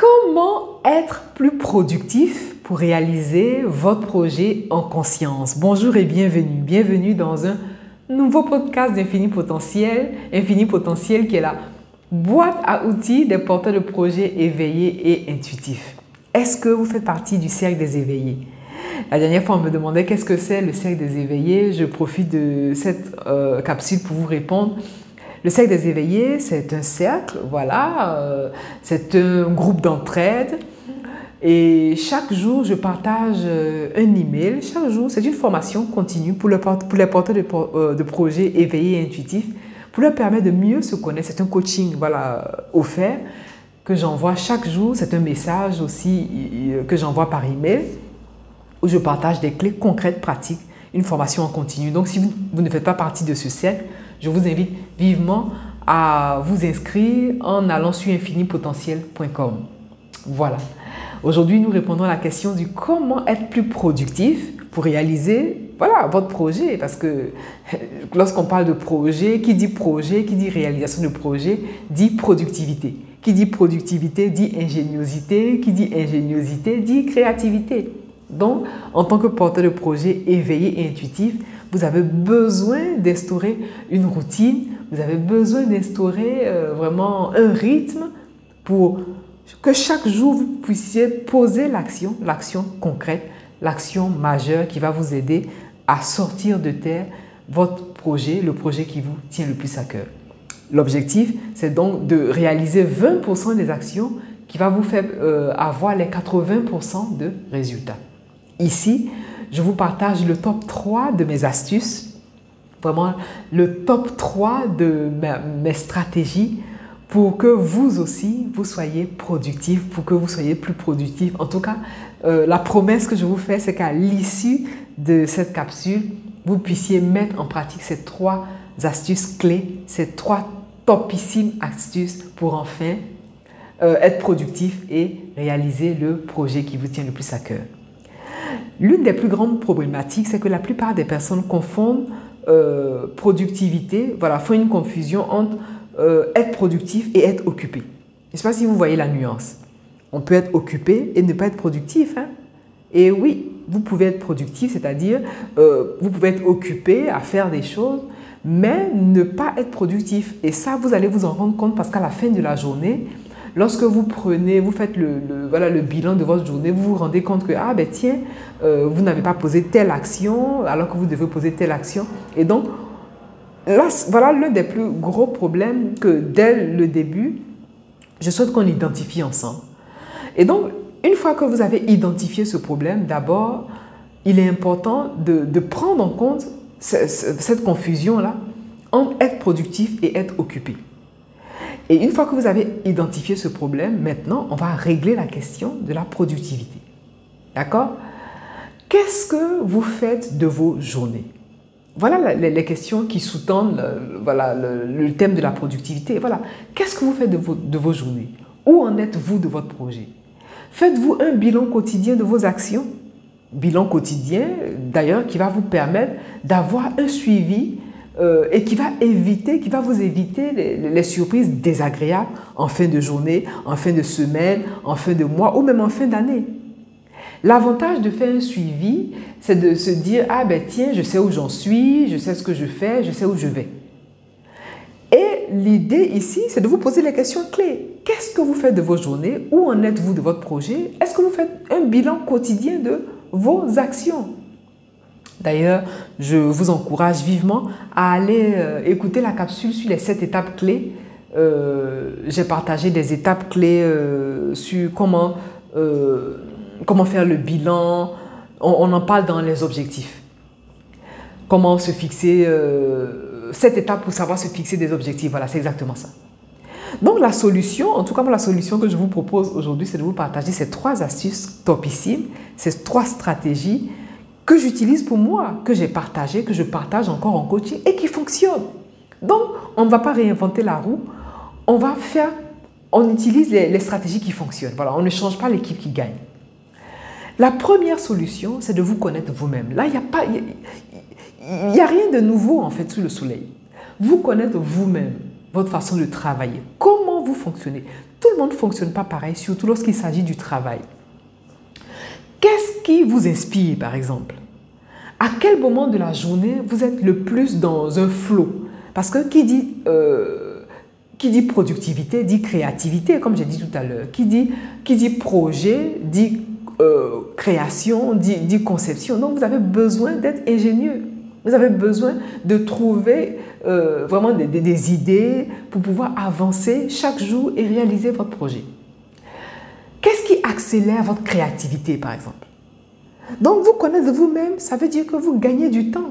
Comment être plus productif pour réaliser votre projet en conscience? Bonjour et bienvenue. Bienvenue dans un nouveau podcast d'Infini Potentiel. Infini Potentiel qui est la boîte à outils des porteurs de projets éveillés et intuitifs. Est-ce que vous faites partie du cercle des éveillés? La dernière fois, on me demandait qu'est-ce que c'est le cercle des éveillés. Je profite de cette euh, capsule pour vous répondre. Le cercle des éveillés, c'est un cercle, voilà, euh, c'est un groupe d'entraide. Et chaque jour, je partage euh, un email. Chaque jour, c'est une formation continue pour, le, pour les porteurs de, euh, de, projets éveillés et intuitifs, pour leur permettre de mieux se connaître. C'est un coaching voilà, offert que j'envoie chaque jour. C'est un message aussi que j'envoie par email où je partage des clés concrètes, pratiques, une formation en continu. Donc, si vous ne faites pas partie de ce cercle, je vous invite vivement à vous inscrire en allant sur infinipotentiel.com. Voilà. Aujourd'hui, nous répondons à la question du comment être plus productif pour réaliser voilà, votre projet. Parce que lorsqu'on parle de projet, qui dit projet, qui dit réalisation de projet, dit productivité. Qui dit productivité dit ingéniosité. Qui dit ingéniosité dit créativité. Donc, en tant que porteur de projet éveillé et intuitif, vous avez besoin d'instaurer une routine, vous avez besoin d'instaurer euh, vraiment un rythme pour que chaque jour vous puissiez poser l'action, l'action concrète, l'action majeure qui va vous aider à sortir de terre votre projet, le projet qui vous tient le plus à cœur. L'objectif, c'est donc de réaliser 20% des actions qui va vous faire euh, avoir les 80% de résultats. Ici, je vous partage le top 3 de mes astuces, vraiment le top 3 de mes stratégies pour que vous aussi, vous soyez productif, pour que vous soyez plus productif. En tout cas, euh, la promesse que je vous fais, c'est qu'à l'issue de cette capsule, vous puissiez mettre en pratique ces trois astuces clés, ces trois topissimes astuces pour enfin euh, être productif et réaliser le projet qui vous tient le plus à cœur. L'une des plus grandes problématiques, c'est que la plupart des personnes confondent euh, productivité, voilà, font une confusion entre euh, être productif et être occupé. Je ne sais pas si vous voyez la nuance. On peut être occupé et ne pas être productif. Hein. Et oui, vous pouvez être productif, c'est-à-dire euh, vous pouvez être occupé à faire des choses, mais ne pas être productif. Et ça, vous allez vous en rendre compte parce qu'à la fin de la journée, Lorsque vous prenez, vous faites le, bilan de votre journée, vous vous rendez compte que, ah ben tiens, euh, vous n'avez pas posé telle action alors que vous devez poser telle action. Et donc, là, voilà l'un des plus gros problèmes que dès le début, je souhaite qu'on identifie ensemble. Et donc, une fois que vous avez identifié ce problème, d'abord, il est important de, de prendre en compte cette confusion-là entre être productif et être occupé. Et une fois que vous avez identifié ce problème, maintenant, on va régler la question de la productivité. D'accord? Qu'est-ce que vous faites de vos journées? Voilà les, questions qui sous-tendent voilà, le, thème de la productivité. Voilà. Qu'est-ce que vous faites de vos, de vos journées? Où en êtes-vous de votre projet? Faites-vous un bilan quotidien de vos actions? Bilan quotidien, d'ailleurs, qui va vous permettre d'avoir un suivi euh, et qui va éviter, qui va vous éviter les, surprises désagréables en fin de journée, en fin de semaine, en fin de mois ou même en fin d'année. L'avantage de faire un suivi, c'est de se dire ah ben tiens, je sais où j'en suis, je sais ce que je fais, je sais où je vais. Et l'idée ici, c'est de vous poser les questions clés. Qu'est-ce que vous faites de vos journées? Où en êtes-vous de votre projet? Est-ce que vous faites un bilan quotidien de vos actions? D'ailleurs, je vous encourage vivement à aller euh, écouter la capsule sur les sept étapes clés. Euh, j'ai partagé des étapes clés euh, sur comment, faire le bilan. On, en parle dans les objectifs. Comment se fixer, cette étape pour savoir se fixer des objectifs. Voilà, c'est exactement ça. Donc la solution, en tout cas la solution que je vous propose aujourd'hui, c'est de vous partager ces trois astuces topissimes, ces trois stratégies que j'utilise pour moi, que j'ai partagé, que je partage encore en coaching et qui fonctionne. Donc, on ne va pas réinventer la roue, on va faire, on utilise les, stratégies qui fonctionnent. Voilà, on ne change pas l'équipe qui gagne. La première solution, c'est de vous connaître vous-même. Là, il n'y a pas, il a rien de nouveau en fait sous le soleil. Vous connaître vous-même, votre façon de travailler, comment vous fonctionnez? Tout le monde ne fonctionne pas pareil, surtout lorsqu'il s'agit du travail. Qu'est-ce qui vous inspire, par exemple? À quel moment de la journée vous êtes le plus dans un flot Parce que qui dit, euh, qui dit productivité dit créativité, comme j'ai dit tout à l'heure. Qui dit, qui dit projet dit euh, création, dit, conception. Donc vous avez besoin d'être ingénieux. Vous avez besoin de trouver euh, vraiment des, idées pour pouvoir avancer chaque jour et réaliser votre projet. Qu'est-ce qui accélère votre créativité, par exemple? Donc, vous connaissez vous-même, ça veut dire que vous gagnez du temps.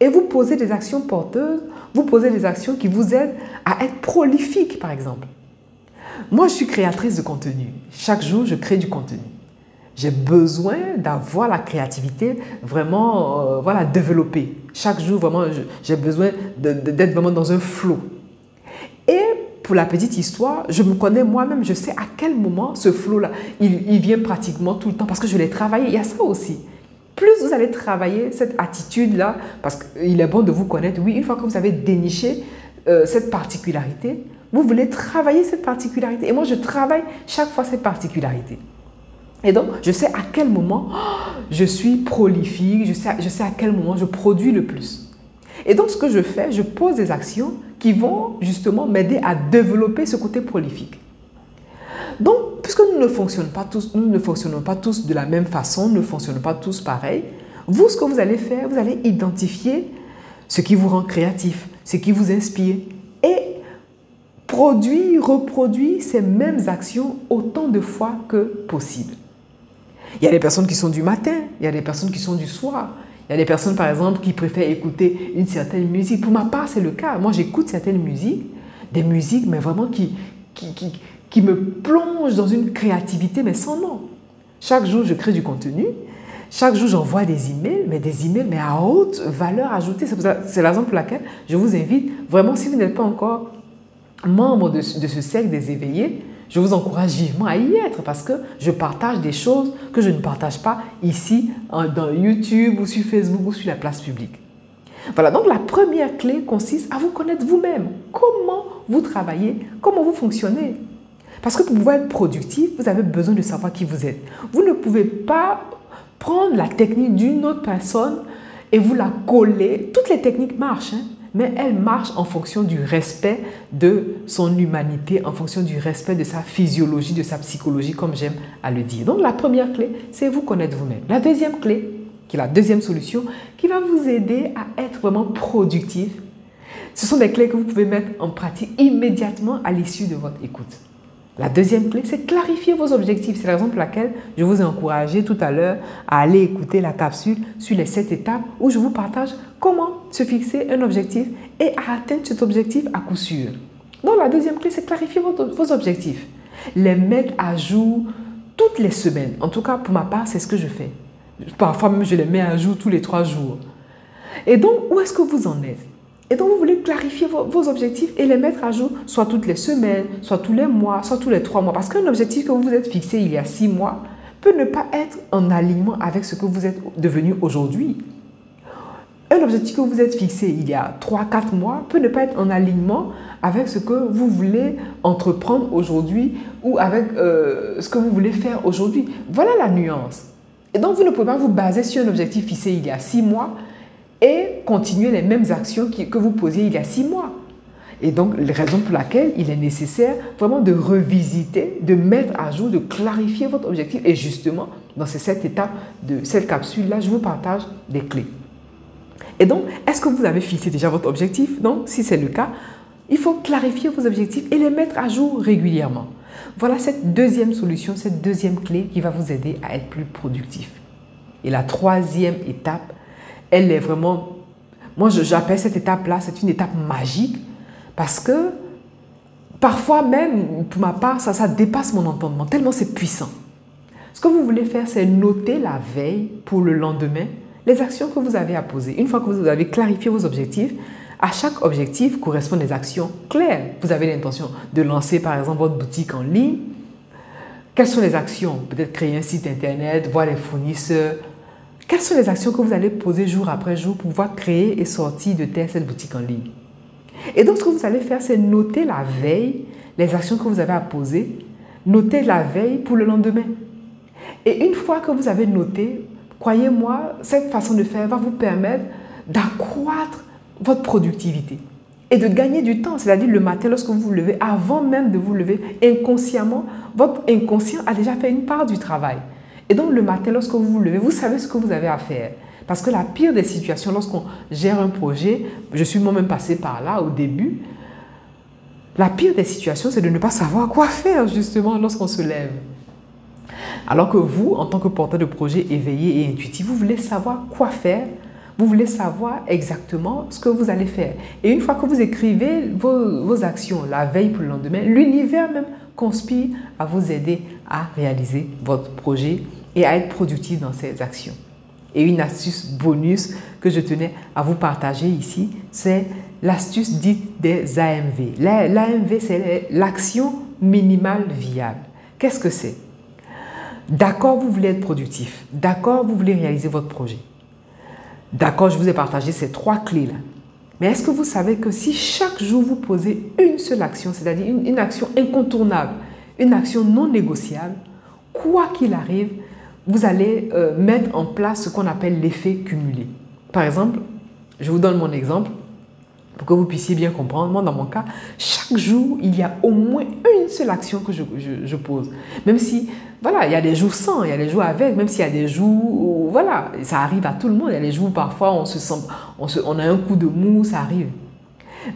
Et vous posez des actions porteuses, vous posez des actions qui vous aident à être prolifique, par exemple. Moi, je suis créatrice de contenu. Chaque jour, je crée du contenu. J'ai besoin d'avoir la créativité vraiment euh, développée. Chaque jour, vraiment, j'ai besoin d'être vraiment dans un flot. Pour la petite histoire, je me connais moi-même, je sais à quel moment ce flot-là, il, vient pratiquement tout le temps parce que je l'ai travaillé. Il y a ça aussi. Plus vous allez travailler cette attitude-là, parce qu'il est bon de vous connaître, oui, une fois que vous avez déniché euh, cette particularité, vous voulez travailler cette particularité. Et moi, je travaille chaque fois cette particularité. Et donc, je sais à quel moment je suis prolifique, je sais, je sais à quel moment je produis le plus. Et donc, ce que je fais, je pose des actions qui vont justement m'aider à développer ce côté prolifique. Donc, puisque nous ne fonctionnons pas tous, nous ne fonctionnons pas tous de la même façon, nous ne fonctionnons pas tous pareil, vous, ce que vous allez faire, vous allez identifier ce qui vous rend créatif, ce qui vous inspire et produire, reproduire ces mêmes actions autant de fois que possible. Il y a des personnes qui sont du matin, il y a des personnes qui sont du soir. Il y a des personnes, par exemple, qui préfèrent écouter une certaine musique. Pour ma part, c'est le cas. Moi, j'écoute certaines musiques, des musiques, mais vraiment qui, qui, qui, qui me plongent dans une créativité, mais sans nom. Chaque jour, je crée du contenu. Chaque jour, j'envoie des emails, mais des emails, mais à haute valeur ajoutée. C'est la raison pour laquelle je vous invite, vraiment, si vous n'êtes pas encore membre de, de ce cercle des éveillés, je vous encourage vivement à y être parce que je partage des choses que je ne partage pas ici dans YouTube ou sur Facebook ou sur la place publique. Voilà, donc la première clé consiste à vous connaître vous-même. Comment vous travaillez, comment vous fonctionnez. Parce que pour pouvoir être productif, vous avez besoin de savoir qui vous êtes. Vous ne pouvez pas prendre la technique d'une autre personne et vous la coller. Toutes les techniques marchent. Hein mais elle marche en fonction du respect de son humanité, en fonction du respect de sa physiologie, de sa psychologie, comme j'aime à le dire. Donc la première clé, c'est vous connaître vous-même. La deuxième clé, qui est la deuxième solution, qui va vous aider à être vraiment productif, ce sont des clés que vous pouvez mettre en pratique immédiatement à l'issue de votre écoute. La deuxième clé, c'est clarifier vos objectifs. C'est la raison pour laquelle je vous ai encouragé tout à l'heure à aller écouter la capsule sur les sept étapes où je vous partage comment se fixer un objectif et atteindre cet objectif à coup sûr. Donc la deuxième clé, c'est clarifier vos objectifs. Les mettre à jour toutes les semaines. En tout cas, pour ma part, c'est ce que je fais. Parfois même, je les mets à jour tous les trois jours. Et donc, où est-ce que vous en êtes? Et donc, vous voulez clarifier vos, objectifs et les mettre à jour, soit toutes les semaines, soit tous les mois, soit tous les trois mois. Parce qu'un objectif que vous vous êtes fixé il y a six mois peut ne pas être en alignement avec ce que vous êtes devenu aujourd'hui. Un objectif que vous êtes fixé il y a trois, quatre mois peut ne pas être en alignement avec ce que vous voulez entreprendre aujourd'hui ou avec euh, ce que vous voulez faire aujourd'hui. Voilà la nuance. Et donc, vous ne pouvez pas vous baser sur un objectif fixé il y a six mois et continuer les mêmes actions que vous posiez il y a six mois. Et donc, la raison pour laquelle il est nécessaire vraiment de revisiter, de mettre à jour, de clarifier votre objectif. Et justement, dans cette étape de cette capsule-là, je vous partage des clés. Et donc, est-ce que vous avez fixé déjà votre objectif? Donc, si c'est le cas, il faut clarifier vos objectifs et les mettre à jour régulièrement. Voilà cette deuxième solution, cette deuxième clé qui va vous aider à être plus productif. Et la troisième étape, elle est vraiment... Moi, j'appelle cette étape-là, c'est une étape magique parce que parfois même, pour ma part, ça, ça dépasse mon entendement, tellement c'est puissant. Ce que vous voulez faire, c'est noter la veille pour le lendemain les actions que vous avez à poser. Une fois que vous avez clarifié vos objectifs, à chaque objectif correspondent des actions claires. Vous avez l'intention de lancer par exemple votre boutique en ligne. Quelles sont les actions? Peut-être créer un site internet, voir les fournisseurs, quelles sont les actions que vous allez poser jour après jour pour pouvoir créer et sortir de terre cette boutique en ligne? Et donc, ce que vous allez faire, c'est noter la veille les actions que vous avez à poser notez la veille pour le lendemain. Et une fois que vous avez noté, croyez-moi, cette façon de faire va vous permettre d'accroître votre productivité et de gagner du temps. C'est-à-dire le matin, lorsque vous vous levez, avant même de vous lever, inconsciemment, votre inconscient a déjà fait une part du travail. Et donc le matin, lorsque vous vous levez, vous savez ce que vous avez à faire. Parce que la pire des situations, lorsqu'on gère un projet, je suis moi-même passé par là au début, la pire des situations, c'est de ne pas savoir quoi faire justement lorsqu'on se lève. Alors que vous, en tant que porteur de projet éveillé et intuitif, vous voulez savoir quoi faire, vous voulez savoir exactement ce que vous allez faire. Et une fois que vous écrivez vos, vos actions la veille pour le lendemain, l'univers même conspire à vous aider à réaliser votre projet à être productif dans ces actions. Et une astuce bonus que je tenais à vous partager ici, c'est l'astuce dite des AMV. L'AMV, c'est l'action minimale viable. Qu'est-ce que c'est? D'accord, vous voulez être productif. D'accord, vous voulez réaliser votre projet. D'accord, je vous ai partagé ces trois clés-là. Mais est-ce que vous savez que si chaque jour vous posez une seule action, c'est-à-dire une, action incontournable, une action non négociable, quoi qu'il arrive, vous allez euh, mettre en place ce qu'on appelle l'effet cumulé. Par exemple, je vous donne mon exemple pour que vous puissiez bien comprendre. Moi, dans mon cas, chaque jour, il y a au moins une seule action que je, je, pose. Même si, voilà, il y a des jours sans, il y a des jours avec, même s'il y a des jours où, voilà, ça arrive à tout le monde. Il y a des jours où parfois on se sent, on, a un coup de mou, ça arrive.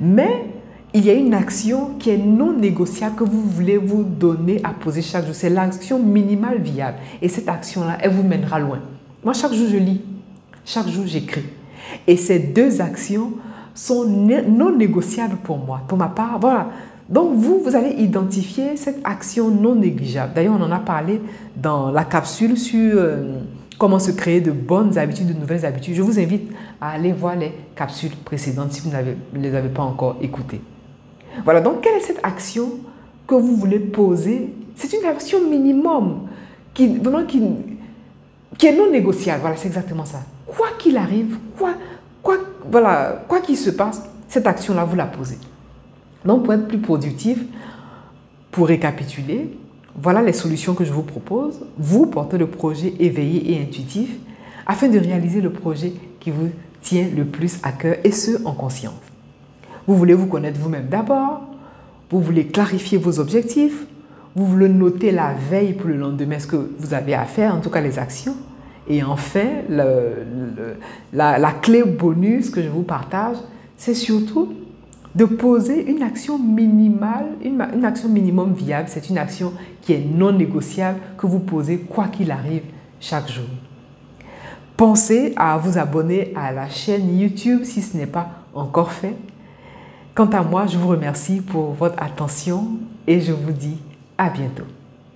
Mais il y a une action qui est non négociable que vous voulez vous donner à poser chaque jour. C'est l'action minimale viable. Et cette action-là, elle vous mènera loin. Moi, chaque jour, je lis. Chaque jour, j'écris. Et ces deux actions sont non négociables pour moi. Pour ma part, voilà. Donc, vous, vous allez identifier cette action non négligeable. D'ailleurs, on en a parlé dans la capsule sur euh, comment se créer de bonnes habitudes, de nouvelles habitudes. Je vous invite à aller voir les capsules précédentes si vous ne les avez pas encore écoutées. Voilà, donc quelle est cette action que vous voulez poser? C'est une action minimum qui, est non négociable. Voilà, c'est exactement ça. Quoi qu'il arrive, quoi, quoi qu'il se passe, cette action-là, vous la posez. Donc, pour être plus productif, pour récapituler, voilà les solutions que je vous propose, vous portez le projet éveillé et intuitif, afin de réaliser le projet qui vous tient le plus à cœur, et ce, en conscience. Vous voulez vous connaître vous-même d'abord. Vous voulez clarifier vos objectifs. Vous voulez noter la veille pour le lendemain ce que vous avez à faire, en tout cas les actions. Et enfin, la, clé bonus que je vous partage, c'est surtout de poser une action minimale, une, une action minimum viable. C'est une action qui est non négociable que vous posez quoi qu'il arrive chaque jour. Pensez à vous abonner à la chaîne YouTube si ce n'est pas encore fait. Quant à moi, je vous remercie pour votre attention et je vous dis à bientôt.